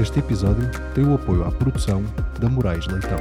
Este episódio tem o apoio à produção da Moraes Leitão.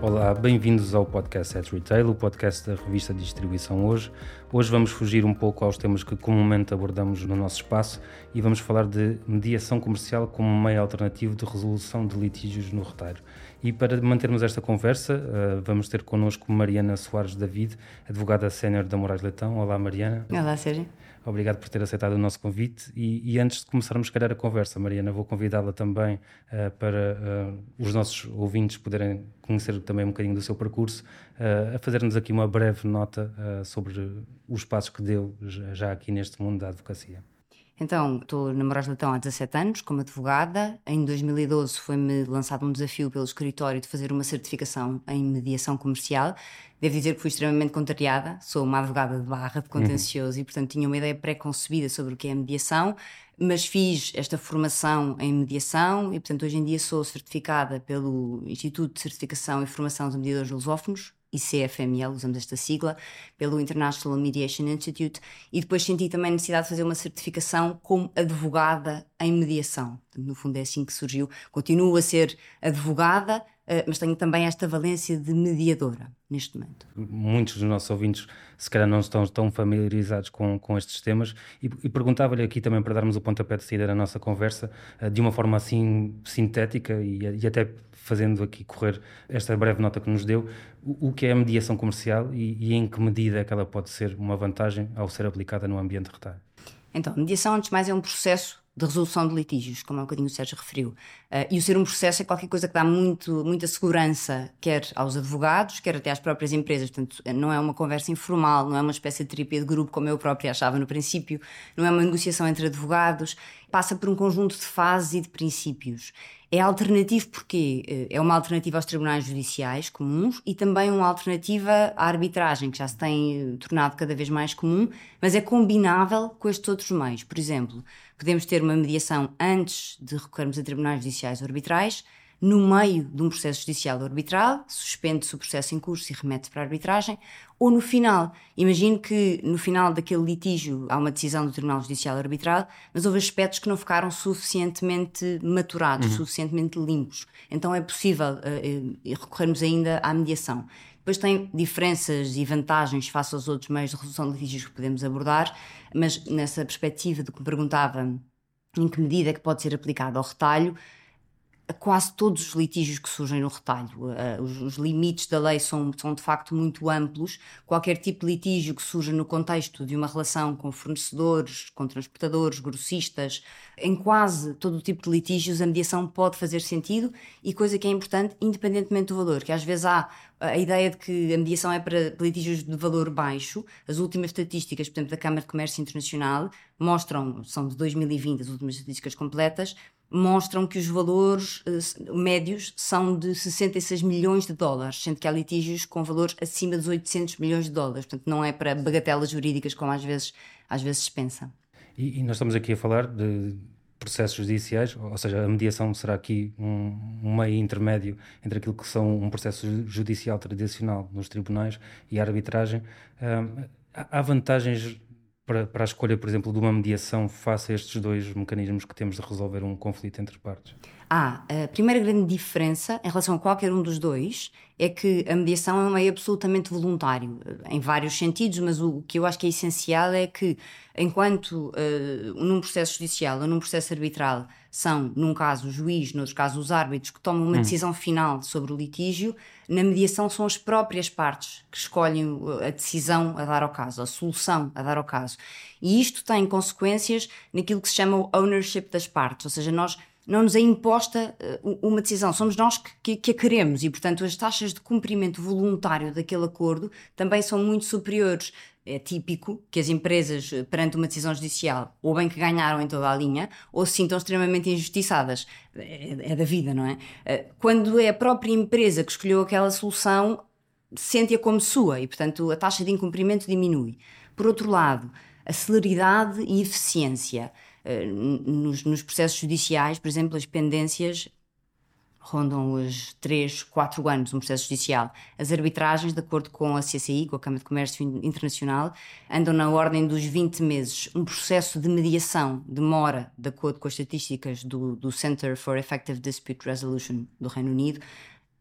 Olá, bem-vindos ao podcast at Retail, o podcast da revista de distribuição hoje. Hoje vamos fugir um pouco aos temas que comumente abordamos no nosso espaço e vamos falar de mediação comercial como meio alternativo de resolução de litígios no retalho. E para mantermos esta conversa, uh, vamos ter connosco Mariana Soares David, advogada sénior da Moraes Leitão. Olá, Mariana. Olá, Sérgio. Obrigado por ter aceitado o nosso convite. E, e antes de começarmos, calhar, a conversa, Mariana, vou convidá-la também uh, para uh, os nossos ouvintes poderem conhecer também um bocadinho do seu percurso, uh, a fazer-nos aqui uma breve nota sobre os passos que deu já aqui neste mundo da advocacia. Então, estou na Moraes Leitão há 17 anos, como advogada. Em 2012 foi-me lançado um desafio pelo escritório de fazer uma certificação em mediação comercial. Devo dizer que fui extremamente contrariada, sou uma advogada de barra de contencioso uhum. e, portanto, tinha uma ideia pré-concebida sobre o que é mediação, mas fiz esta formação em mediação e, portanto, hoje em dia sou certificada pelo Instituto de Certificação e Formação de Mediadores Lusófonos, ICFML, usamos esta sigla, pelo International Mediation Institute, e depois senti também a necessidade de fazer uma certificação como advogada em mediação. No fundo é assim que surgiu. Continuo a ser advogada, eh, mas tenho também esta valência de mediadora neste momento. Muitos dos nossos ouvintes, se calhar, não estão tão familiarizados com, com estes temas, e, e perguntava-lhe aqui também para darmos o pontapé de saída da nossa conversa, eh, de uma forma assim sintética e, e até fazendo aqui correr esta breve nota que nos deu, o, o que é a mediação comercial e, e, em que medida é que ela pode ser uma vantagem ao ser aplicada no ambiente de retalho? Então, mediação, antes de mais, é um processo de resolução de litígios, como há um bocadinho o Sérgio referiu. Uh, e o ser um processo é qualquer coisa que dá muito, muita segurança, quer aos advogados, quer até às próprias empresas. Portanto, não é uma conversa informal, não é uma espécie de terapia de grupo, como eu própria achava no princípio, não é uma negociação entre advogados, passa por um conjunto de fases e de princípios. É alternativo porque eh, é uma alternativa aos tribunais judiciais comuns e também uma alternativa à arbitragem, que já se tem eh, tornado cada vez mais comum, mas é combinável com estes outros meios. Por exemplo, podemos ter uma mediação antes de recorrermos a tribunais judiciais ou arbitrais, no meio de um processo judicial arbitral, suspende-se o processo em curso e remete para a arbitragem, ou no final. Imagino que no final daquele litígio há uma decisão do Tribunal Judicial Arbitral, mas houve aspectos que não ficaram suficientemente maturados, uhum. suficientemente limpos. Então é possível uh, recorrermos ainda à mediação. Depois tem diferenças e vantagens face aos outros meios de resolução de litígios que podemos abordar, mas nessa perspectiva de que me perguntava em que medida é que pode ser aplicado ao retalho, quase todos os litígios que surgem no retalho. Uh, os, os, limites da lei são, são de facto muito amplos. Qualquer tipo de litígio que surja no contexto de uma relação com fornecedores, com transportadores, grossistas, em quase todo o tipo de litígios a mediação pode fazer sentido e coisa que é importante, independentemente do valor, que às vezes há a ideia de que a mediação é para litígios de valor baixo. As últimas estatísticas, por exemplo, da Câmara de Comércio Internacional mostram, são de 2020 as últimas estatísticas completas, mostram que os valores uh, médios são de 66 milhões de dólares, sendo que há litígios com valores acima dos 800 milhões de dólares. Portanto, não é para bagatelas jurídicas como às vezes, às vezes se pensa. E, e nós estamos aqui a falar de processos judiciais, ou seja, a mediação será aqui um, um, meio intermédio entre aquilo que são um processo judicial tradicional nos tribunais e a arbitragem. Um, há vantagens para, para a escolha, por exemplo, de uma mediação face a estes dois mecanismos que temos de resolver um conflito entre partes? Ah, a primeira grande diferença em relação a qualquer um dos dois é que a mediação é um meio absolutamente voluntário, em vários sentidos, mas o que eu acho que é essencial é que, enquanto uh, num processo judicial ou num processo arbitral são, num caso, o juiz, noutros casos, os árbitros que tomam uma hum. decisão final sobre o litígio, na mediação são as próprias partes que escolhem a decisão a dar ao caso, a solução a dar ao caso. E isto tem consequências naquilo que se chama o ownership das partes, ou seja, nós não nos é imposta uh, uma decisão, somos nós que, que, a queremos e, portanto, as taxas de cumprimento voluntário daquele acordo também são muito superiores. É típico que as empresas, eh, perante uma decisão judicial, ou bem que ganharam em toda a linha, ou se sintam extremamente injustiçadas. É, é da vida, não é? Uh, quando é a própria empresa que escolheu aquela solução, sente-a como sua e, portanto, a taxa de incumprimento diminui. Por outro lado, a celeridade e eficiência. Eh, nos, nos, processos judiciais, por exemplo, as pendências rondam os 3, 4 anos um processo judicial. As arbitragens, de acordo com a CCI, com a Câmara de Comércio Internacional, andam na ordem dos 20 meses. Um processo de mediação demora, de acordo com as estatísticas do, do Center for Effective Dispute Resolution do Reino Unido,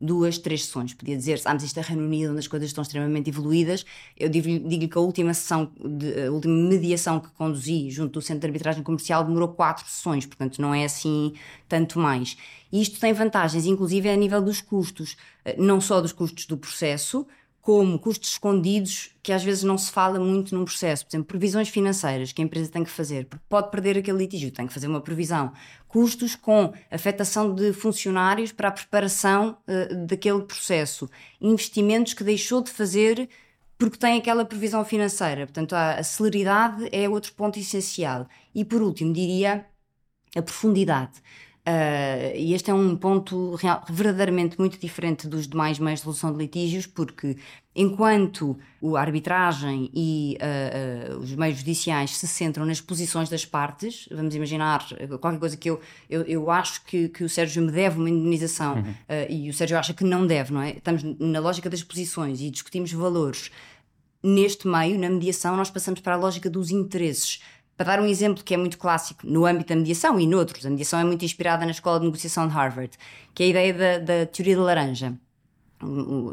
duas, três sessões. Podia dizer-se, ah, mas isto é Reino Unido, onde as coisas estão extremamente evoluídas. Eu digo-lhe que a última sessão, de, a última mediação que conduzi junto do Centro de Arbitragem Comercial demorou quatro sessões, portanto não é assim tanto mais. E isto tem vantagens, inclusive a nível dos custos, eh, não só dos custos do processo, como custos escondidos que às vezes não se fala muito num processo. Por exemplo, previsões financeiras que a empresa tem que fazer, porque pode perder aquele litígio, tem que fazer uma previsão. Custos com afetação de funcionários para a preparação uh, daquele processo. Investimentos que deixou de fazer porque tem aquela previsão financeira. Portanto, a, a celeridade é outro ponto essencial. E por último, diria a profundidade. Uh, e este é um ponto real, verdadeiramente muito diferente dos demais meios de resolução de litígios, porque enquanto a arbitragem e uh, uh, os meios judiciais se centram nas posições das partes, vamos imaginar qualquer coisa que eu, eu, eu acho que, que o Sérgio me deve uma indemnização uhum. e o Sérgio acha que não deve, não é? Estamos na lógica das posições e discutimos valores. Neste meio, na mediação, nós passamos para a lógica dos interesses para dar um exemplo que é muito clássico no âmbito da mediação e noutros, a mediação é muito inspirada na Escola de Negociação de Harvard, que é a ideia da, da teoria da laranja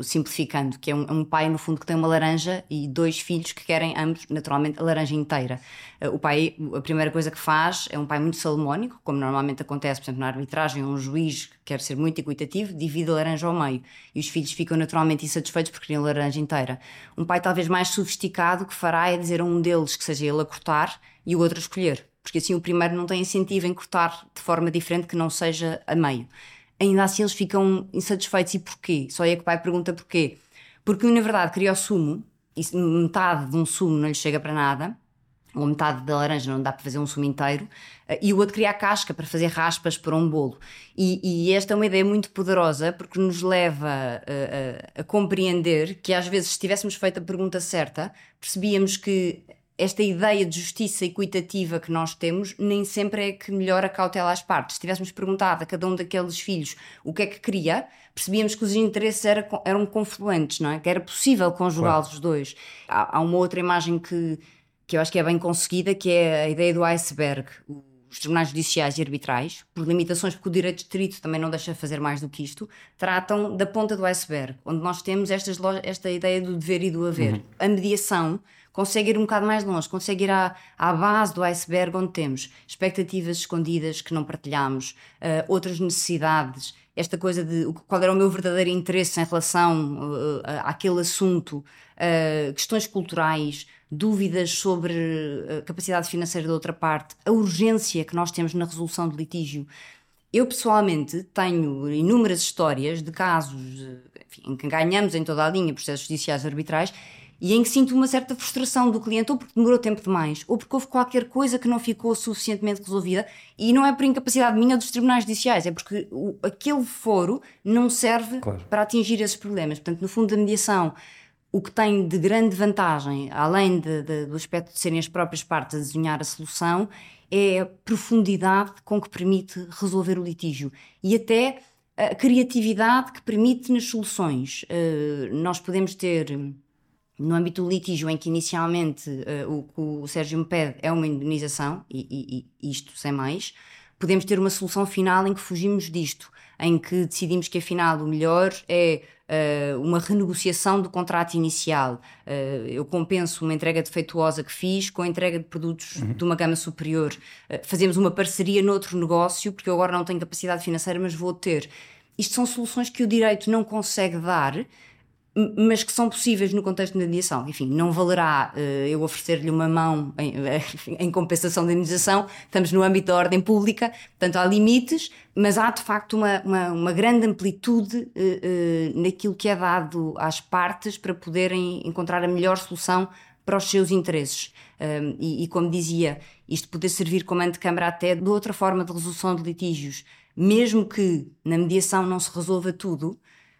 simplificando, que é um, um, pai, no fundo, que tem uma laranja e dois filhos que querem ambos, naturalmente, a laranja inteira. Uh, o pai, a primeira coisa que faz é um pai muito salomónico, como normalmente acontece, por exemplo, na arbitragem, um juiz que quer ser muito equitativo, divide a laranja ao meio e os filhos ficam naturalmente insatisfeitos porque queriam a laranja inteira. Um pai, talvez mais sofisticado, que fará é dizer a um deles que seja ele a cortar e o outro a escolher, porque assim o primeiro não tem incentivo em cortar de forma diferente que não seja a meio ainda assim eles ficam insatisfeitos. E porquê? Só é que o pai pergunta porquê. Porque na verdade queria o sumo, e metade de um sumo não lhe chega para nada, ou metade da laranja não dá para fazer um sumo inteiro, eh, e o outro queria a casca para fazer raspas para um bolo. E, e esta é uma ideia muito poderosa porque nos leva a, a, a compreender que às vezes, se tivéssemos feito a pergunta certa, percebíamos que esta ideia de justiça equitativa que nós temos nem sempre é que melhora cautela às partes. Se tivéssemos perguntado a cada um daqueles filhos o que é que queria, percebíamos que os interesses era, eram confluentes, não é? Que era possível conjugá-los os dois. Há, há, uma outra imagem que, que eu acho que é bem conseguida, que é a ideia do iceberg. Os tribunais judiciais e arbitrais, por limitações, porque o direito distrito também não deixa fazer mais do que isto, tratam da ponta do iceberg, onde nós temos estas, esta ideia do dever e do haver. Uhum. A mediação consegue ir um bocado mais longe, consegue ir à, à base do iceberg onde temos expectativas escondidas que não partilhamos, uh, outras necessidades, esta coisa de qual era o meu verdadeiro interesse em relação uh, àquele assunto, uh, questões culturais, dúvidas sobre a capacidade financeira da outra parte, a urgência que nós temos na resolução de litígio. Eu pessoalmente tenho inúmeras histórias de casos enfim, em que ganhamos em toda a linha processos judiciais arbitrais e em que sinto uma certa frustração do cliente, ou porque demorou tempo demais, ou porque houve qualquer coisa que não ficou suficientemente resolvida, e não é por incapacidade minha dos tribunais judiciais, é porque o, aquele foro não serve claro. para atingir esses problemas. Portanto, no fundo, a mediação, o que tem de grande vantagem, além de, de, do aspecto de serem as próprias partes a desenhar a solução, é a profundidade com que permite resolver o litígio e até a criatividade que permite nas soluções. Uh, nós podemos ter no âmbito do litígio, em que inicialmente uh, o que o Sérgio me pede é uma indenização, e, e, e, isto sem mais, podemos ter uma solução final em que fugimos disto, em que decidimos que afinal o melhor é uh, uma renegociação do contrato inicial. Uh, eu compenso uma entrega defeituosa que fiz com a entrega de produtos uhum. de uma gama superior. fazemos uma parceria noutro negócio, porque eu agora não tenho capacidade financeira, mas vou ter. Isto são soluções que o direito não consegue dar mas que são possíveis no contexto de mediação. Enfim, não valerá uh, eu oferecer-lhe uma mão em, em, compensação da indenização, estamos no âmbito da ordem pública, portanto há limites, mas há de facto uma, uma, uma grande amplitude uh, uh, naquilo que é dado às partes para poderem encontrar a melhor solução para os seus interesses. E, e, como dizia, isto poder servir como antecâmara até de outra forma de resolução de litígios, mesmo que na mediação não se resolva tudo,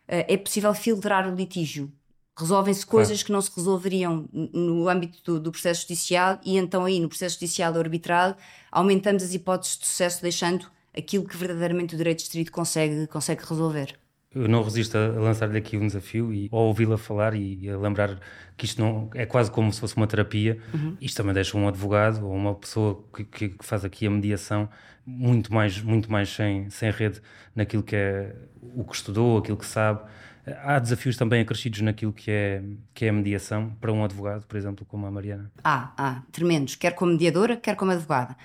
é possível filtrar o litígio. Resolvem-se coisas claro. que não se resolveriam no âmbito do, do, processo judicial e então aí no processo judicial ou arbitral aumentamos as hipóteses de sucesso deixando aquilo que verdadeiramente o direito distrito consegue, consegue resolver. Eu não resisto a lançar-lhe aqui um desafio e ao ouvi-la falar e a lembrar que isto não é quase como se fosse uma terapia. Uhum. Isto também deixa um advogado ou uma pessoa que, que, faz aqui a mediação muito mais, muito mais sem, sem rede naquilo que é o que estudou, aquilo que sabe. Há desafios também acrescidos naquilo que é, que é a mediação para um advogado, por exemplo, como a Mariana? Há, há, tremendos, quer como mediadora, quer como advogada.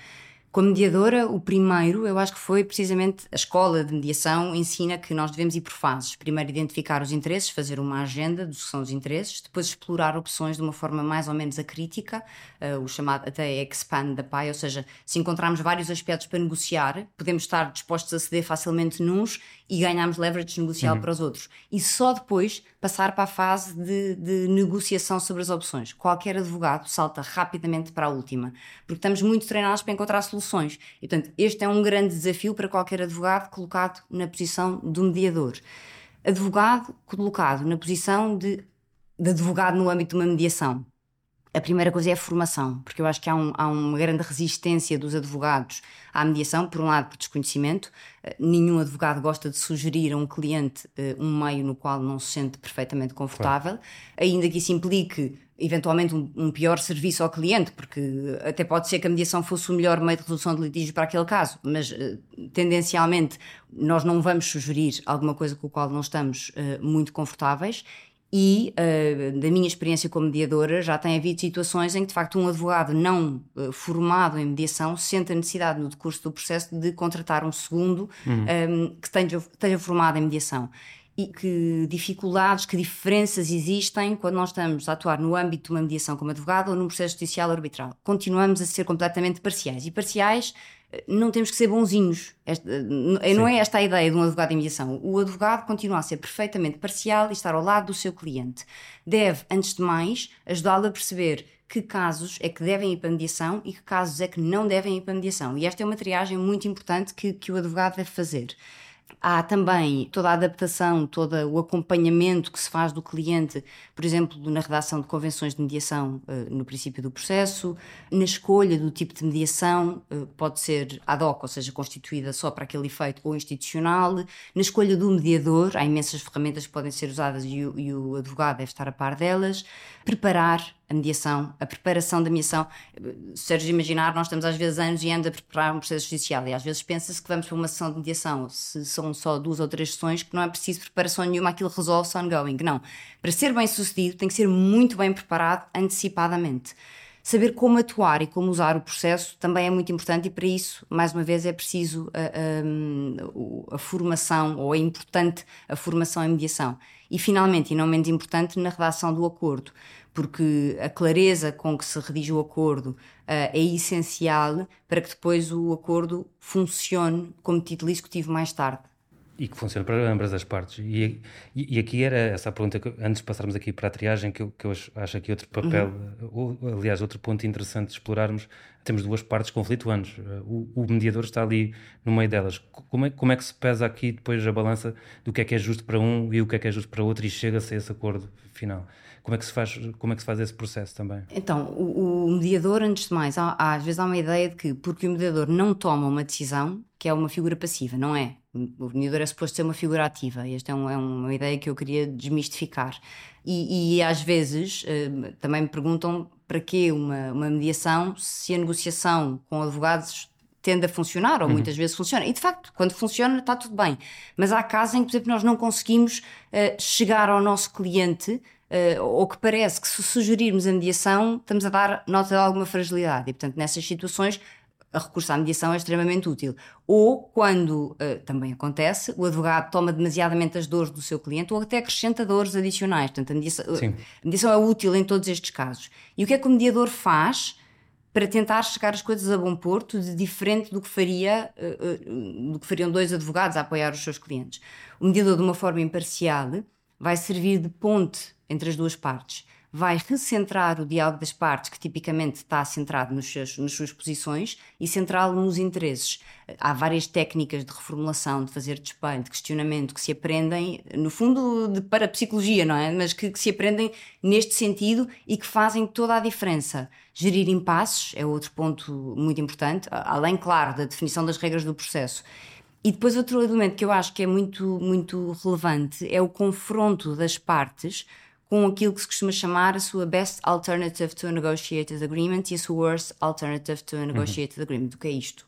Como mediadora, o primeiro, eu acho que foi precisamente a escola de mediação ensina que nós devemos ir por fases. Primeiro identificar os interesses, fazer uma agenda dos que são os interesses, depois explorar opções de uma forma mais ou menos acrítica, uh, o chamado até expand the pie, ou seja, se encontrarmos vários aspectos para negociar, podemos estar dispostos a ceder facilmente nos e ganharmos leverage negocial uhum. para os outros. E só depois passar para a fase de, de, negociação sobre as opções. Qualquer advogado salta rapidamente para a última, porque estamos muito treinados para encontrar soluções. E, portanto, este é um grande desafio para qualquer advogado colocado na posição do mediador. Advogado colocado na posição de, de advogado no âmbito de uma mediação. A primeira coisa é a formação, porque eu acho que há, um, há, uma grande resistência dos advogados à mediação, por um lado por desconhecimento, uh, nenhum advogado gosta de sugerir a um cliente uh, um meio no qual não se sente perfeitamente confortável, claro. ainda que isso implique eventualmente um, um, pior serviço ao cliente, porque até pode ser que a mediação fosse o melhor meio de resolução de litígios para aquele caso, mas uh, tendencialmente nós não vamos sugerir alguma coisa com a qual não estamos muito confortáveis e, uh, da minha experiência como mediadora, já tem havido situações em que, de facto, um advogado não uh, formado em mediação sente a necessidade, no decurso do processo, de contratar um segundo uhum. um, eh, que esteja, esteja formado em mediação e que dificuldades, que diferenças existem quando nós estamos a atuar no âmbito de uma mediação como advogado ou num processo judicial arbitral. Continuamos a ser completamente parciais. E parciais não temos que ser bonzinhos. Esta, não é esta a ideia de um advogado em mediação. O advogado continua a ser perfeitamente parcial e estar ao lado do seu cliente. Deve, antes de mais, ajudá-lo a perceber que casos é que devem ir para a mediação e que casos é que não devem ir para mediação. E esta é uma triagem muito importante que, que o advogado deve fazer. Há também toda a adaptação, todo o acompanhamento que se faz do cliente, por exemplo, na redação de convenções de mediação eh, no princípio do processo, na escolha do tipo de mediação, eh, pode ser ad hoc, ou seja, constituída só para aquele efeito, ou institucional, na escolha do mediador, há imensas ferramentas que podem ser usadas e o, e o advogado deve estar a par delas, preparar a mediação, a preparação da mediação. Sérgio, imaginar, nós estamos às vezes anos e anos a preparar um processo judicial e às vezes pensa-se que vamos para uma sessão de mediação, se são só duas ou três sessões, que não é preciso preparação nenhuma, aquilo resolve-se ongoing. Não. Para ser bem sucedido, tem que ser muito bem preparado antecipadamente. Saber como atuar e como usar o processo também é muito importante, e para isso, mais uma vez, é preciso a, a, a formação, ou é importante a formação em mediação. E, finalmente, e não menos importante, na redação do acordo porque a clareza com que se redige o acordo uh, é essencial para que depois o acordo funcione como título executivo mais tarde. E que funcione para ambas as partes. E, e, e, aqui era essa a pergunta, que, antes de passarmos aqui para a triagem, que eu, que eu acho aqui outro papel, uhum. ou, aliás, outro ponto interessante de explorarmos. Temos duas partes conflituantes. O, o, mediador está ali no meio delas. Como é, como é que se pesa aqui depois a balança do que é que é justo para um e o que é que é justo para outro e chega-se a esse acordo final? Como é que se faz, como é que se faz esse processo também? Então, o, o mediador, antes de mais, há, às vezes há uma ideia de que porque o mediador não toma uma decisão, que é uma figura passiva, não é? O mediador é suposto ser uma figura ativa. Esta é, um, é uma ideia que eu queria desmistificar. E, e às vezes uh, também me perguntam para que uma, uma mediação se a negociação com advogados tende a funcionar, ou uhum. muitas vezes funciona. E de facto, quando funciona, está tudo bem. Mas há casos em que, por exemplo, nós não conseguimos uh, chegar ao nosso cliente uh, ou que parece que se sugerirmos a mediação estamos a dar nota de alguma fragilidade. E, portanto, nessas situações, a recurso à mediação é extremamente útil. Ou quando uh, também acontece, o advogado toma demasiadamente as dores do seu cliente ou até acrescenta dores adicionais. Portanto, a mediação, a mediação é útil em todos estes casos. E o que é que o mediador faz? para tentar chegar as coisas a bom porto, de diferente do que faria uh, uh, do que fariam dois advogados a apoiar os seus clientes. O mediador, de uma forma imparcial, vai servir de ponte entre as duas partes. Vai recentrar o diálogo das partes, que tipicamente está centrado nos seus, nas suas posições, e centrá-lo nos interesses. Há várias técnicas de reformulação, de fazer de espelho, de questionamento, que se aprendem, no fundo, de, para a psicologia, não é? Mas que, que se aprendem neste sentido e que fazem toda a diferença. Gerir impasses é outro ponto muito importante, além, claro, da definição das regras do processo. E depois outro elemento que eu acho que é muito, muito relevante é o confronto das partes com aquilo que se costuma chamar a sua best alternative to a negotiated agreement e a sua worst alternative to a negotiated uhum. agreement. O que é isto?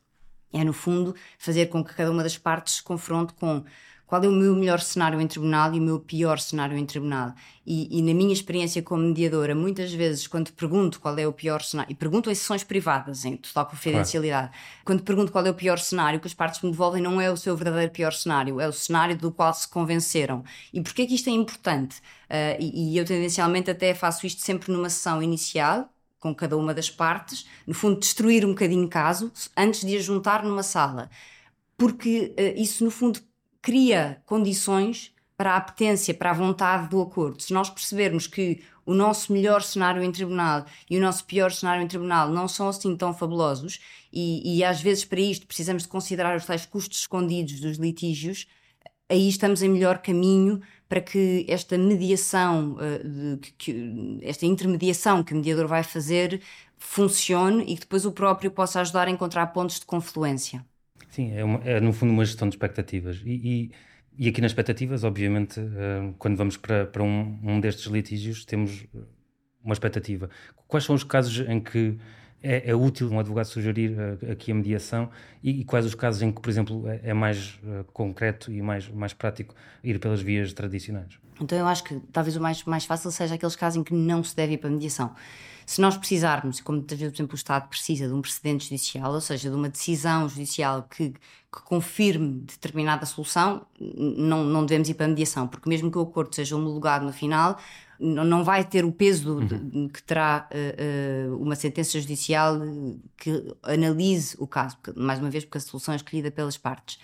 É, no fundo, fazer com que cada uma das partes se confronte com qual é o meu melhor cenário em tribunal e o meu pior cenário em tribunal. E, e, na minha experiência como mediadora, muitas vezes, quando pergunto qual é o pior cenário, e pergunto em sessões privadas, em total confidencialidade, claro. quando pergunto qual é o pior cenário, o que as partes me devolvem não é o seu verdadeiro pior cenário, é o cenário do qual se convenceram. E porquê é que isto é importante? Uh, e, e eu tendencialmente até faço isto sempre numa sessão inicial, com cada uma das partes, no fundo, destruir um bocadinho caso antes de a juntar numa sala. Porque uh, isso, no fundo, cria condições para a apetência, para a vontade do acordo. Se nós percebermos que o nosso melhor cenário em tribunal e o nosso pior cenário em tribunal não são assim tão fabulosos, e, e às vezes para isto precisamos de considerar os tais custos escondidos dos litígios, aí estamos em melhor caminho para que esta mediação, eh, esta intermediação que o mediador vai fazer funcione e que depois o próprio possa ajudar a encontrar pontos de confluência. Sim, é, uma, é no fundo uma gestão de expectativas. E, e, e aqui nas expectativas, obviamente, uh, quando vamos para, para um, um destes litígios, temos uma expectativa. Quais são os casos em que é, é, útil um advogado sugerir uh, aqui a mediação e, e, quais os casos em que, por exemplo, é, é mais uh, concreto e mais, mais prático ir pelas vias tradicionais? Então eu acho que talvez o mais, mais fácil seja aqueles casos em que não se deve ir para a mediação. Se nós precisarmos, como muitas vezes, por exemplo, o Estado precisa de um precedente judicial, ou seja, de uma decisão judicial que, que confirme determinada solução, não, não devemos ir para a mediação, porque mesmo que o acordo seja homologado no final, não vai ter o peso uhum. de, que terá uh, uh, uma sentença judicial que analise o caso, porque, mais uma vez, porque a solução é escolhida pelas partes.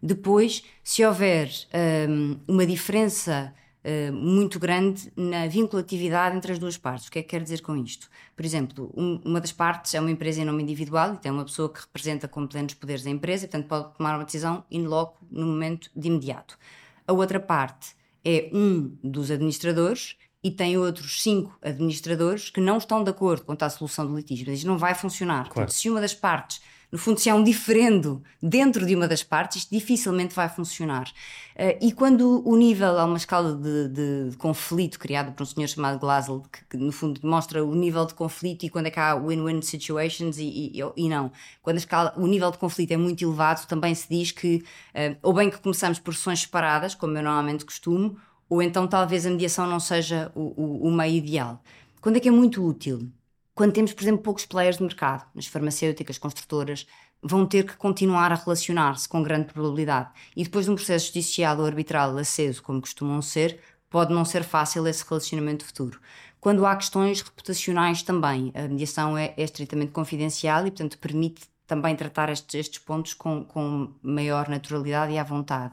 Depois, se houver um, eh, uma diferença uh, muito grande na vinculatividade entre as duas partes. O que é que quer dizer com isto? Por exemplo, um, uma das partes é uma empresa em nome individual e tem uma pessoa que representa com plenos poderes a empresa e, portanto, pode tomar uma decisão in loco no momento de imediato. A outra parte é um dos administradores e tem outros cinco administradores que não estão de acordo quanto à solução do litígio. Mas isto não vai funcionar. Claro. Portanto, se uma das partes no fundo, se há um diferendo dentro de uma das partes, isto dificilmente vai funcionar. Uh, e quando o nível, há uma escala de, de, de, conflito criada por um senhor chamado Glasel, que, que, no fundo mostra o nível de conflito e quando é que há win-win situations e, e, e, não. Quando escala, o nível de conflito é muito elevado, também se diz que, uh, ou bem que começamos por sessões separadas, como eu normalmente costumo, ou então talvez a mediação não seja o, o, o meio ideal. Quando é que é muito útil? Quando temos, por exemplo, poucos players de mercado, as farmacêuticas, construtoras, vão ter que continuar a relacionar-se com grande probabilidade. E depois de um processo judicial ou arbitral aceso, como costumam ser, pode não ser fácil esse relacionamento futuro. Quando há questões reputacionais também, a mediação é, é estritamente confidencial e, portanto, permite também tratar estes, estes pontos com, com maior naturalidade e à vontade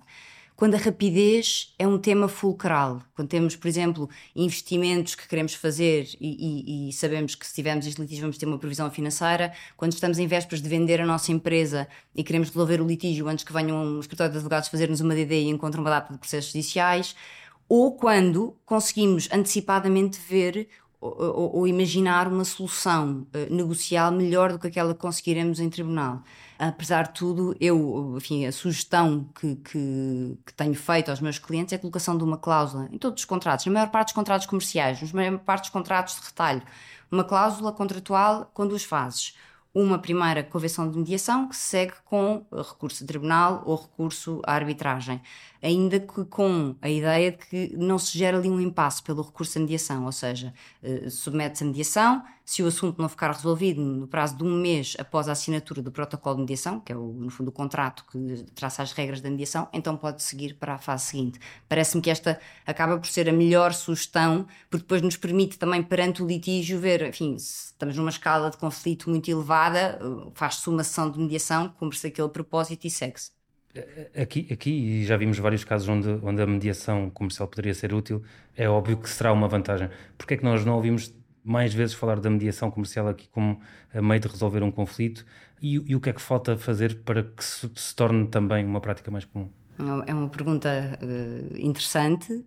quando a rapidez é um tema fulcral. Quando temos, por exemplo, investimentos que queremos fazer e, e, e sabemos que se tivermos este litígio vamos ter uma previsão financeira, quando estamos em vésperas de vender a nossa empresa e queremos resolver o litígio antes que venham um escritório de advogados fazer-nos uma DD e encontrem uma data de processos judiciais, ou quando conseguimos antecipadamente ver ou, ou, imaginar uma solução uh, negocial melhor do que aquela que conseguiremos em tribunal. Apesar de tudo, eu, enfim, a sugestão que, que, que, tenho feito aos meus clientes é a colocação de uma cláusula em todos os contratos, na maior parte dos contratos comerciais, na maior parte dos contratos de retalho, uma cláusula contratual com duas fases uma primeira convenção de mediação que se segue com recurso a tribunal ou recurso à arbitragem, ainda que com a ideia de que não se gera ali um impasse pelo recurso à mediação, ou seja, eh, submete-se a mediação, se o assunto não ficar resolvido no prazo de um mês após a assinatura do protocolo de mediação, que é o, no fundo o contrato que traça as regras da mediação, então pode seguir para a fase seguinte. Parece-me que esta acaba por ser a melhor sugestão, porque depois nos permite também perante o litígio ver, enfim, se estamos numa escala de conflito muito elevada, faz-se uma sessão de mediação, cumpre-se aquele propósito e segue-se. Aqui, aqui já vimos vários casos onde, onde a mediação comercial poderia ser útil, é óbvio que será uma vantagem. Porquê é que nós não ouvimos mais vezes falar da mediação comercial aqui como meio de resolver um conflito e, e o que é que falta fazer para que se, se torne também uma prática mais comum? É uma pergunta uh, interessante uh,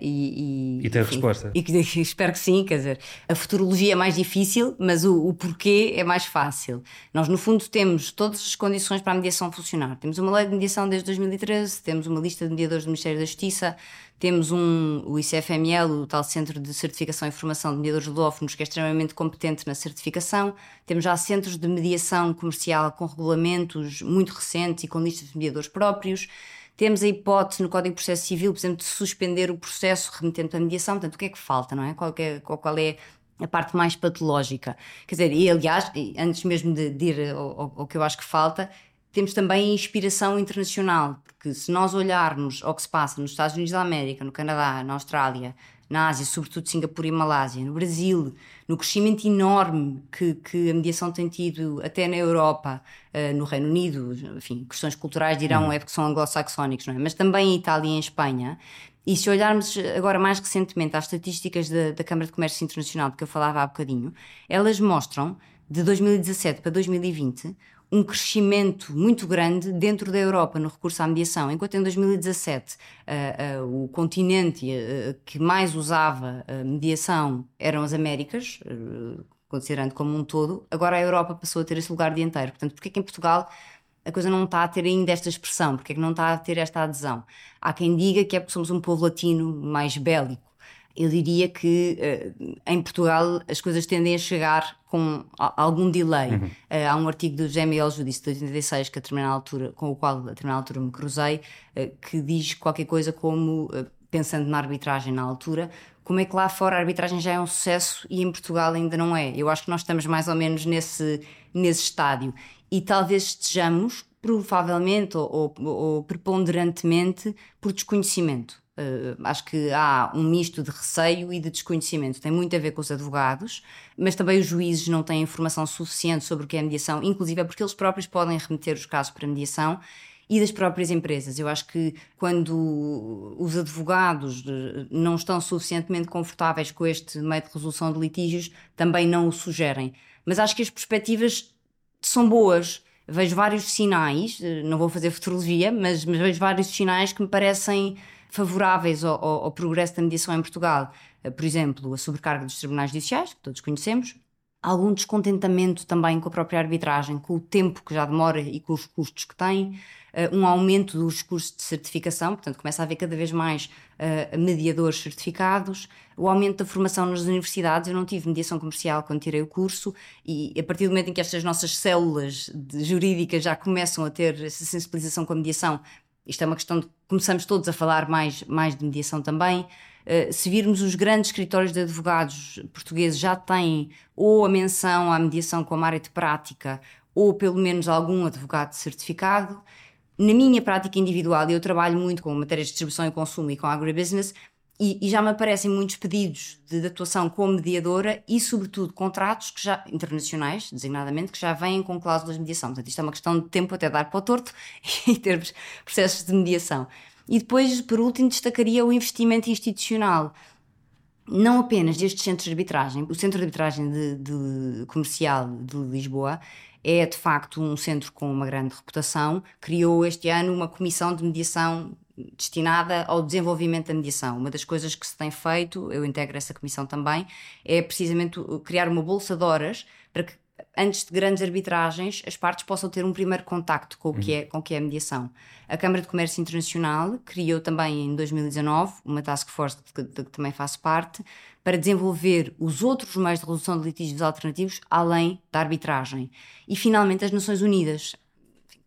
e, e, e. tem resposta. E, e, espero que sim, quer dizer, a futurologia é mais difícil, mas o, o, porquê é mais fácil. Nós, no fundo, temos todas as condições para a mediação funcionar. Temos uma lei de mediação desde 2013, temos uma lista de mediadores do Ministério da Justiça, temos um, o ICFML, o tal Centro de Certificação e Formação de Mediadores Ludófonos, que é extremamente competente na certificação. Temos já centros de mediação comercial com regulamentos muito recentes e com listas de mediadores próprios. Temos a hipótese no Código de Processo Civil, por exemplo, de suspender o processo remetendo para a mediação. Portanto, o que é que falta, não é? Qual é, qual é a parte mais patológica? Quer dizer, e aliás, antes mesmo de, de ir ao, ao que eu acho que falta, temos também inspiração internacional, porque se nós olharmos ao que se passa nos Estados Unidos da América, no Canadá, na Austrália, na Ásia, sobretudo Singapura e Malásia, no Brasil, no crescimento enorme que, que a mediação tem tido até na Europa, uh, no Reino Unido, enfim, questões culturais dirão uhum. é porque são anglo-saxónicos, não é? Mas também em Itália e em Espanha. E se olharmos agora mais recentemente às estatísticas da, da Câmara de Comércio Internacional, de que eu falava há bocadinho, elas mostram, de 2017 para 2020, um crescimento muito grande dentro da Europa no recurso à mediação, enquanto em 2017 uh, uh, o continente uh, que mais usava mediação eram as Américas, considerando como um todo, agora a Europa passou a ter esse lugar dianteiro. Portanto, porque é que em Portugal a coisa não está a ter ainda esta expressão? Porque é que não está a ter esta adesão? Há quem diga que é porque somos um povo latino mais bélico eu diria que uh, em Portugal as coisas tendem a chegar com algum delay. Uhum. Uh, há um artigo do GML Judice de 86 que a determinada altura, com o qual a determinada altura me cruzei, uh, que diz qualquer coisa como, pensando na arbitragem na altura, como é que lá fora a arbitragem já é um sucesso e em Portugal ainda não é. Eu acho que nós estamos mais ou menos nesse, nesse estádio. E talvez estejamos, provavelmente ou, ou, ou preponderantemente, por desconhecimento. Uh, acho que há um misto de receio e de desconhecimento. Tem muito a ver com os advogados, mas também os juízes não têm informação suficiente sobre o que é mediação, inclusive é porque eles próprios podem remeter os casos para mediação e das próprias empresas. Eu acho que quando os advogados eh, não estão suficientemente confortáveis com este meio de resolução de litígios, também não o sugerem. Mas acho que as perspectivas são boas. Vejo vários sinais, eh, não vou fazer futurologia, mas, mas vejo vários sinais que me parecem favoráveis ao, ao, ao progresso da mediação em Portugal. Eh, por exemplo, a sobrecarga dos tribunais judiciais, que todos conhecemos, algum descontentamento também com a própria arbitragem, com o tempo que já demora e com os custos que tem, uh, um aumento dos cursos de certificação, portanto, começa a haver cada vez mais uh, mediadores certificados, o aumento da formação nas universidades. Eu não tive mediação comercial quando tirei o curso, e a partir do momento em que estas nossas células jurídicas já começam a ter essa sensibilização com a mediação, isto é uma questão de começamos todos a falar mais, mais de mediação também. Uh, se virmos os grandes escritórios de advogados portugueses já têm ou a menção à mediação como área de prática ou pelo menos algum advogado certificado. Na minha prática individual, eu trabalho muito com matérias de distribuição e consumo e com agribusiness, e, e, já me aparecem muitos pedidos de, de, atuação como mediadora e, sobretudo, contratos que já, internacionais, designadamente, que já vêm com cláusulas de mediação. Portanto, isto é uma questão de tempo até dar para o torto e termos processos de mediação. E depois, por último, destacaria o investimento institucional. Não apenas destes centros de arbitragem, o Centro de Arbitragem de, de Comercial de Lisboa é de facto um centro com uma grande reputação. Criou este ano uma comissão de mediação destinada ao desenvolvimento da mediação. Uma das coisas que se tem feito, eu integro essa comissão também, é precisamente criar uma bolsa de horas para que antes de grandes arbitragens, as partes possam ter um primeiro contacto com o que é, com o que é a mediação. A Câmara de Comércio Internacional criou também em 2019 uma task force de que, também faço parte para desenvolver os outros meios de resolução de litígios alternativos além da arbitragem. E finalmente as Nações Unidas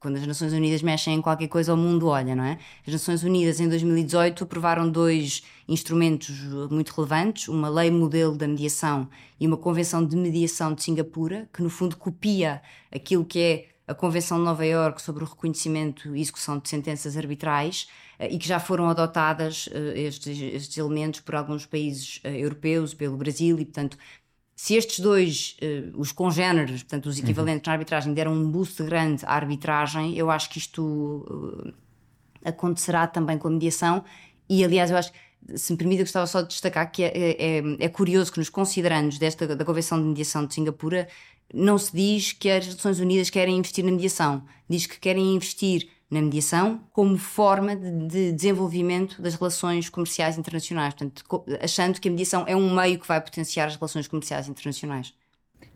quando as Nações Unidas mexem em qualquer coisa, o mundo olha, não é? As Nações Unidas, em 2018, aprovaram dois instrumentos muito relevantes: uma lei modelo da mediação e uma convenção de mediação de Singapura, que no fundo copia aquilo que é a Convenção de Nova Iorque sobre o reconhecimento e execução de sentenças arbitrais eh, e que já foram adotadas eh, estes, estes elementos por alguns países eh, europeus, pelo Brasil, e portanto Se estes dois, uh, os congêneres, portanto, os equivalentes uhum. na arbitragem, deram um boost grande à arbitragem, eu acho que isto uh, acontecerá também com a mediação. E, aliás, eu acho se me permite, eu gostava só de destacar que é, é, é curioso que nos considerandos desta, da Convenção de Mediação de Singapura não se diz que as Nações Unidas querem investir na mediação, diz que querem investir na mediação como forma de, de, desenvolvimento das relações comerciais internacionais, portanto, achando que a mediação é um meio que vai potenciar as relações comerciais internacionais.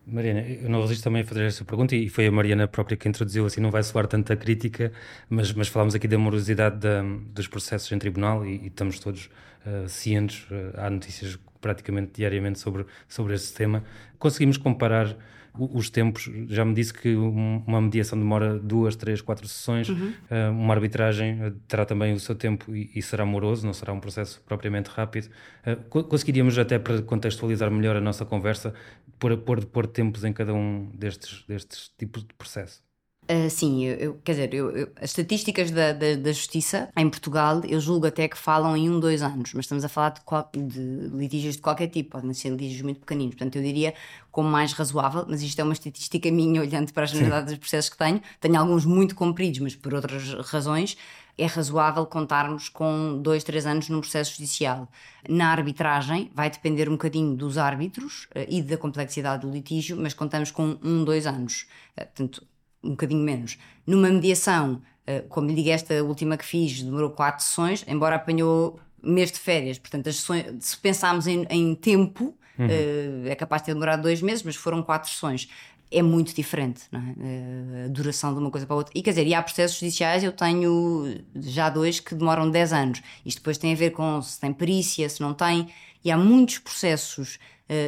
Mariana, eu não resisto também a fazer essa pergunta e foi a Mariana própria que introduziu, assim não vai soar tanta crítica, mas, mas falámos aqui da morosidade da, dos processos em tribunal e, e estamos todos uh, cientes, uh, há notícias praticamente diariamente sobre, sobre esse tema. Conseguimos comparar os tempos, já me disse que uma mediação demora duas, três, quatro sessões, uhum. uh, uma arbitragem eh, terá também o seu tempo e, e, será moroso, não será um processo propriamente rápido. Uh, conseguiríamos, até para contextualizar melhor a nossa conversa, pôr, pôr, pôr tempos em cada um destes, destes tipos de processo? Uh, sim, eu, eu, quer dizer, eu, as estatísticas da, da, da, Justiça em Portugal, eu julgo até que falam em um, dois anos, mas estamos a falar de, qual, de litígios de qualquer tipo, podem ser litígios muito pequeninos, portanto eu diria como mais razoável, mas isto é uma estatística minha olhando para a generalidade dos processos que tenho, tenho alguns muito compridos, mas por outras razões, é razoável contarmos com dois, três anos num processo judicial. Na arbitragem, vai depender um bocadinho dos árbitros uh, e da complexidade do litígio, mas contamos com um, dois anos. Uh, portanto, um bocadinho menos. Numa mediação, eh, como lhe digo, esta última que fiz demorou quatro sessões, embora apanhou mês de férias. Portanto, sessões, se pensarmos em, em tempo, uhum. Eh, é capaz de ter demorado dois meses, mas foram quatro sessões. É muito diferente é? Eh, a duração de uma coisa para a outra. E quer dizer, e há processos judiciais, eu tenho já dois que demoram 10 anos. Isto depois tem a ver com se tem perícia, se não tem. E há muitos processos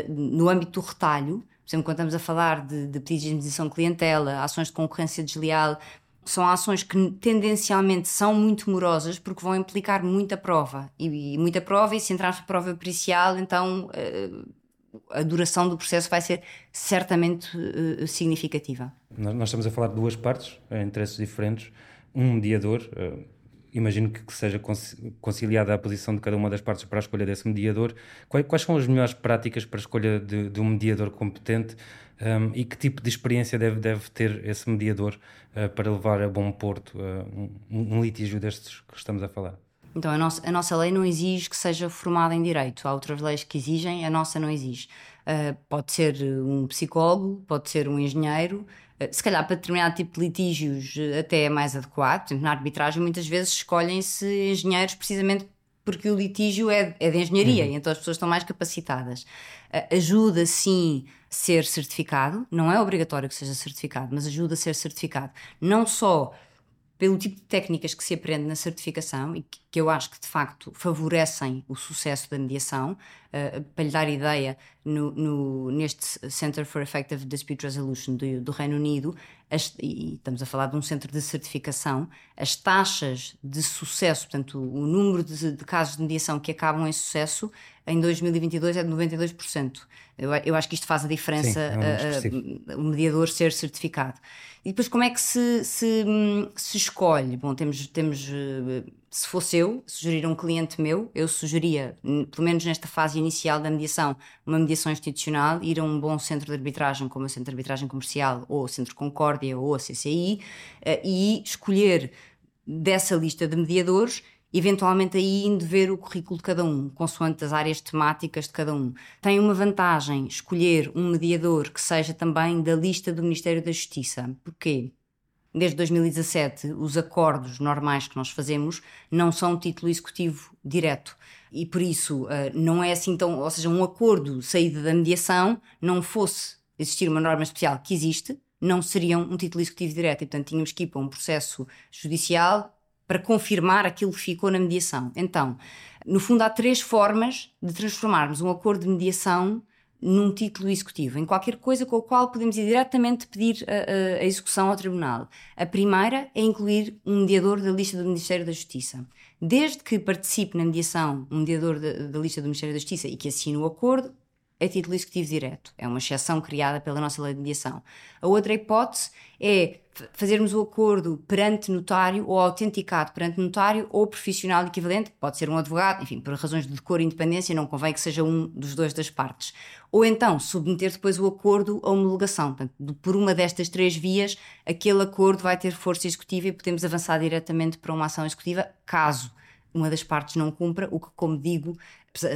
no âmbito do retalho exemplo, quando estamos a falar de, de pedidos de indemnização de clientela, ações de concorrência desleal, são ações que tendencialmente são muito morosas porque vão implicar muita prova. E, e muita prova, e se entrarmos para prova pericial, então uh, a duração do processo vai ser certamente uh, significativa. Nós, estamos a falar de duas partes, interesses diferentes. Um mediador. Uh imagino que seja conciliada a posição de cada uma das partes para a escolha desse mediador. Quais, são as melhores práticas para a escolha de, de um mediador competente um, e que tipo de experiência deve, deve ter esse mediador uh, para levar a bom porto uh, um, um, litígio destes que estamos a falar? Então, a nossa, a nossa lei não exige que seja formada em direito. Há outras leis que exigem, a nossa não exige. Uh, pode ser um psicólogo, pode ser um engenheiro, se calhar para determinado tipo de litígios eh, até é mais adequado. Na arbitragem muitas vezes escolhem-se engenheiros precisamente porque o litígio é, é de engenharia uhum. e então as pessoas estão mais capacitadas. Uh, ajuda sim ser certificado, não é obrigatório que seja certificado, mas ajuda a ser certificado. Não só pelo tipo de técnicas que se aprende na certificação e que eu acho que de facto favorecem o sucesso da mediação. Uh, para lhe dar ideia, no, no, neste Center for Effective Dispute Resolution do, do Reino Unido, as, e estamos a falar de um centro de certificação, as taxas de sucesso, portanto, o, o número de, de, casos de mediação que acabam em sucesso, em 2022 é de 92%. Eu, eu acho que isto faz a diferença, Sim, é um uh, uh, o mediador ser certificado. E depois, como é que se, se, se escolhe? Bom, temos, temos uh, se fosse eu, sugerir a um cliente meu, eu sugeria, pelo menos nesta fase inicial da mediação, uma mediação institucional, ir a um bom centro de arbitragem, como o Centro de Arbitragem Comercial, ou o Centro Concórdia, ou a CCI, e escolher dessa lista de mediadores eventualmente aí indo ver o currículo de cada um, consoante as áreas temáticas de cada um. Tem uma vantagem escolher um mediador que seja também da lista do Ministério da Justiça. Porquê? Desde 2017, os acordos normais que nós fazemos não são título executivo direto. E por isso, eh, não é assim tão. Ou seja, um acordo saído da mediação não fosse existir uma norma especial que existe, não seria um título executivo direto. E, portanto, tínhamos que ir para um processo judicial para confirmar aquilo que ficou na mediação. Então, no fundo, há três formas de transformarmos um acordo de mediação num título executivo, em qualquer coisa com a qual podemos ir diretamente pedir a, a, execução ao tribunal. A primeira é incluir um mediador da lista do Ministério da Justiça. Desde que participe na mediação um mediador da, da lista do Ministério da Justiça e que assine o acordo, é título executivo direto. É uma exceção criada pela nossa lei de mediação. A outra hipótese é fazermos o acordo perante notário ou autenticado perante notário ou profissional equivalente, pode ser um advogado, enfim, por razões de decoro e independência, não convém que seja um dos dois das partes. Ou então submeter depois o acordo a homologação. Portanto, por uma destas três vias, aquele acordo vai ter força executiva e podemos avançar diretamente para uma ação executiva, caso uma das partes não cumpra, o que, como digo,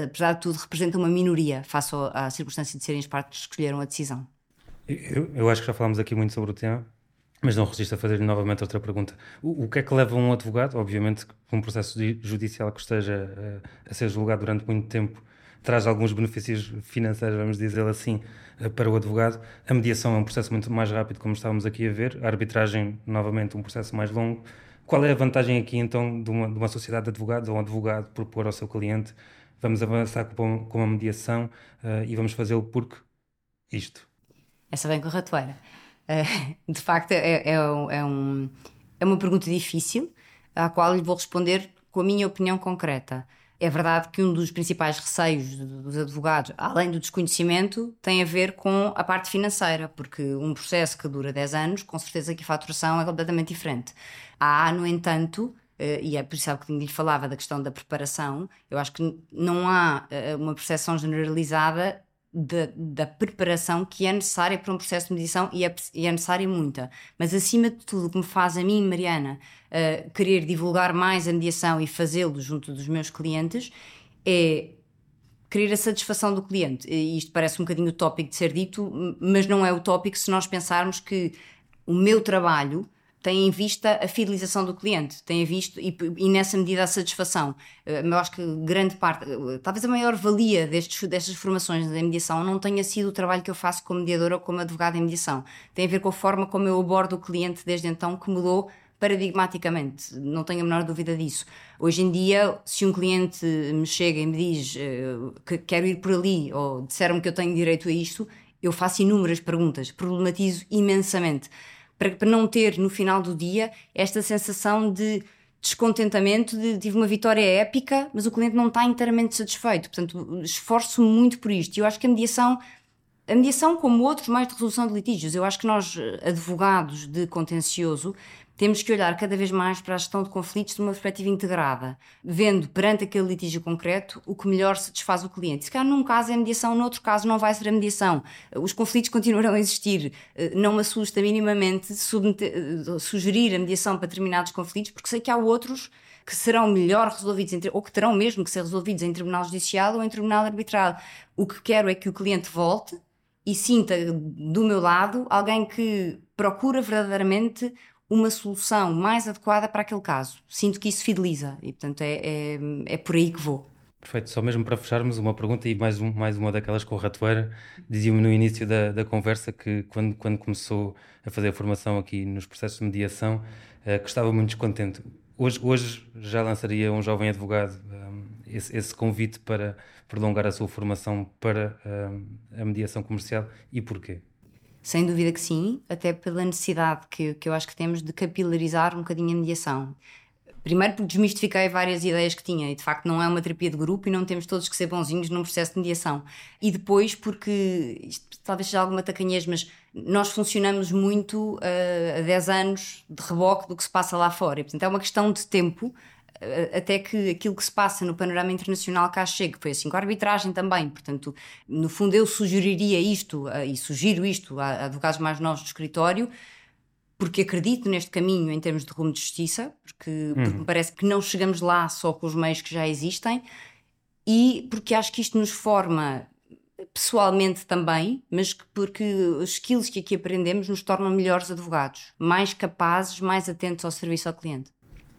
apesar de tudo, representa uma minoria face à circunstância de serem as partes que escolheram a decisão. Eu, eu acho que já falámos aqui muito sobre o tema, mas não resisto a fazer novamente outra pergunta. O, o, que é que leva um advogado, obviamente, um processo judicial que esteja uh, a ser julgado durante muito tempo, traz alguns benefícios financeiros, vamos dizer assim, uh, para o advogado. A mediação é um processo muito mais rápido, como estávamos aqui a ver. A arbitragem, novamente, um processo mais longo. Qual é a vantagem aqui, então, de uma, de uma sociedade de advogados ou um advogado propor ao seu cliente vamos avançar com, com a mediação uh, e vamos fazê-lo porque isto? Essa vem com a ratoeira. Uh, de facto, é, é, é, um, é uma pergunta difícil, à qual lhe vou responder com a minha opinião concreta. É verdade que um dos principais receios dos advogados, além do desconhecimento, tem a ver com a parte financeira, porque um processo que dura 10 anos, com certeza que a faturação é completamente diferente. Há, no entanto, Uh, e é por isso que lhe falava da questão da preparação, eu acho que não há uh, uma percepção generalizada de, da preparação que é necessária para um processo de mediação e é, e é necessária muita. Mas acima de tudo, o que me faz a mim, Mariana, uh, querer divulgar mais a mediação e fazê-lo junto dos meus clientes é querer a satisfação do cliente. E isto parece um bocadinho utópico de ser dito, mas não é utópico se nós pensarmos que o meu trabalho tem em vista a fidelização do cliente, tem em vista e, e, nessa medida a satisfação. Eh, eu acho que grande parte, eh, talvez a maior valia destes, destas formações da mediação não tenha sido o trabalho que eu faço como mediadora ou como advogada em mediação. Tem a ver com a forma como eu abordo o cliente desde então, que mudou paradigmaticamente, não tenho a menor dúvida disso. Hoje em dia, se um cliente me chega e me diz uh, que quero ir por ali ou disseram-me que eu tenho direito a isto, eu faço inúmeras perguntas, problematizo imensamente para, para não ter no final do dia esta sensação de descontentamento de tive uma vitória épica, mas o cliente não está inteiramente satisfeito. Portanto, esforço-me muito por isto. E eu acho que a mediação, a mediação, como outros mais de resolução de litígios, eu acho que nós, advogados de contencioso, temos que olhar cada vez mais para a gestão de conflitos de uma perspectiva integrada, vendo perante aquele litígio concreto o que melhor satisfaz o cliente. Se calhar num caso é mediação, no outro caso não vai ser a mediação. Os conflitos continuarão a existir. Eh, não me assusta minimamente eh, sugerir a mediação para determinados conflitos, porque sei que há outros que serão melhor resolvidos, ou que terão mesmo que ser resolvidos em tribunal judicial ou em tribunal arbitral. O que quero é que o cliente volte e sinta do meu lado alguém que procura verdadeiramente uma solução mais adequada para aquele caso. Sinto que isso fideliza e, portanto, é, é, é por aí que vou. Perfeito, só mesmo para fecharmos uma pergunta e mais, um, mais uma daquelas com ratoeira. Dizia-me no início da, da conversa que quando, quando começou a fazer a formação aqui nos processos de mediação, uh, que estava muito descontente. Hoje, hoje já lançaria um jovem advogado um, esse, esse, convite para prolongar a sua formação para um, a mediação comercial e porquê? Sem dúvida que sim, até pela necessidade que, que eu acho que temos de capilarizar um bocadinho a mediação. Primeiro porque desmistifiquei várias ideias que tinha e de facto não é uma terapia de grupo e não temos todos que ser bonzinhos num processo de mediação. E depois porque, isto talvez seja alguma tacanhez, mas nós funcionamos muito uh, há 10 anos de reboque do que se passa lá fora. E, portanto é uma questão de tempo até que aquilo que se passa no panorama internacional cá chegue. Foi assim com a arbitragem também. Portanto, no fundo, eu sugeriria isto e sugiro isto a advogados mais novos do escritório, porque acredito neste caminho em termos de rumo de justiça, porque, uhum. porque me parece que não chegamos lá só com os meios que já existem e porque acho que isto nos forma pessoalmente também, mas porque os skills que aqui aprendemos nos tornam melhores advogados, mais capazes, mais atentos ao serviço ao cliente.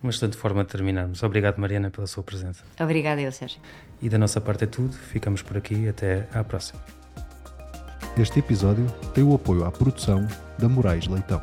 Uma excelente forma de terminarmos. Obrigado, Mariana, pela sua presença. Obrigada, eu, Sérgio. E da nossa parte é tudo. Ficamos por aqui. Até à próxima. Este episódio tem o apoio à produção da Moraes Leitão.